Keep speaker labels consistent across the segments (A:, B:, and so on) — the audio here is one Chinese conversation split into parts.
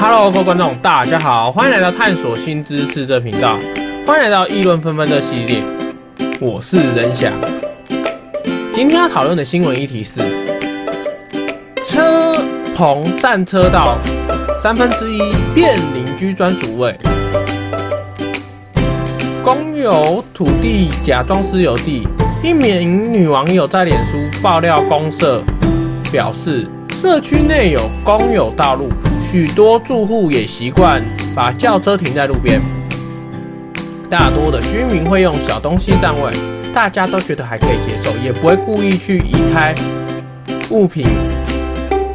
A: Hello，各位观众，大家好，欢迎来到探索新知识这频道，欢迎来到议论纷纷的系列。我是仁翔。今天要讨论的新闻议题是：车棚占车道三分之一变邻居专属位，公有土地假装私有地。一名女网友在脸书爆料，公社表示，社区内有公有道路。许多住户也习惯把轿车停在路边，大多的居民会用小东西占位，大家都觉得还可以接受，也不会故意去移开物品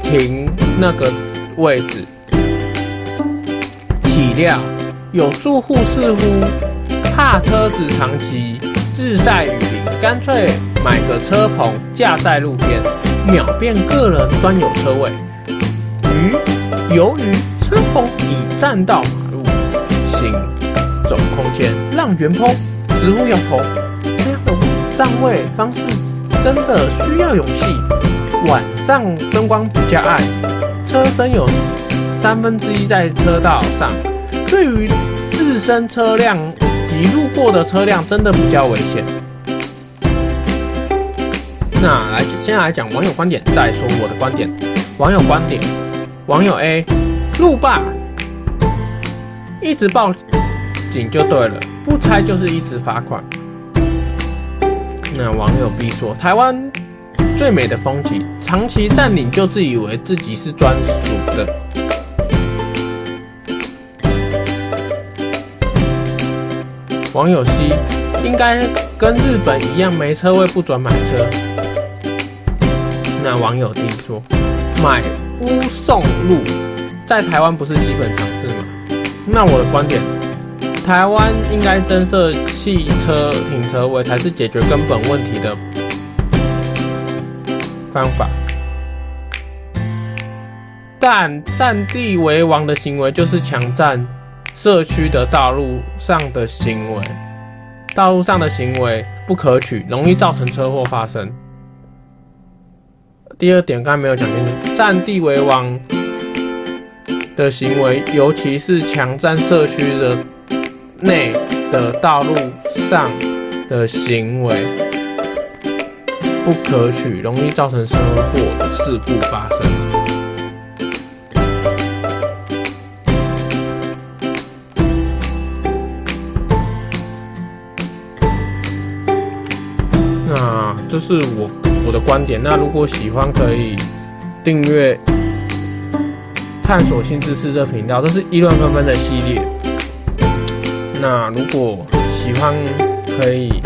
A: 停那个位置。岂料有住户似乎怕车子长期日晒雨淋，干脆买个车棚架在路边，秒变个人专有车位。由于车棚已占到马路行走空间，让原 PO 直呼摇头。这样的占位方式真的需要勇气。晚上灯光比较暗，车身有三分之一在车道上，对于自身车辆及路过的车辆真的比较危险。那来，先来讲网友观点，再说我的观点。网友观点。网友 A 路霸一直报警就对了，不拆就是一直罚款。那网友 B 说，台湾最美的风景，长期占领就自以为自己是专属的。网友 C 应该跟日本一样，没车位不准买车。那网友 D 说，买。屋送路，在台湾不是基本常识吗？那我的观点，台湾应该增设汽车停车位，才是解决根本问题的方法。但占地为王的行为，就是强占社区的道路上的行为，道路上的行为不可取，容易造成车祸发生。第二点，刚才没有讲清楚，占地为王的行为，尤其是强占社区的内的道路上的行为，不可取，容易造成车祸事故发生。那这是我。我的观点，那如果喜欢可以订阅探索新知识这频道，这是议论纷纷的系列。那如果喜欢，可以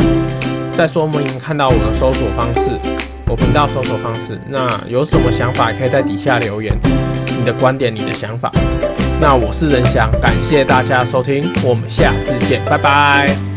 A: 在说明看到我的搜索方式，我频道搜索方式。那有什么想法，可以在底下留言，你的观点，你的想法。那我是任翔，感谢大家收听，我们下次见，拜拜。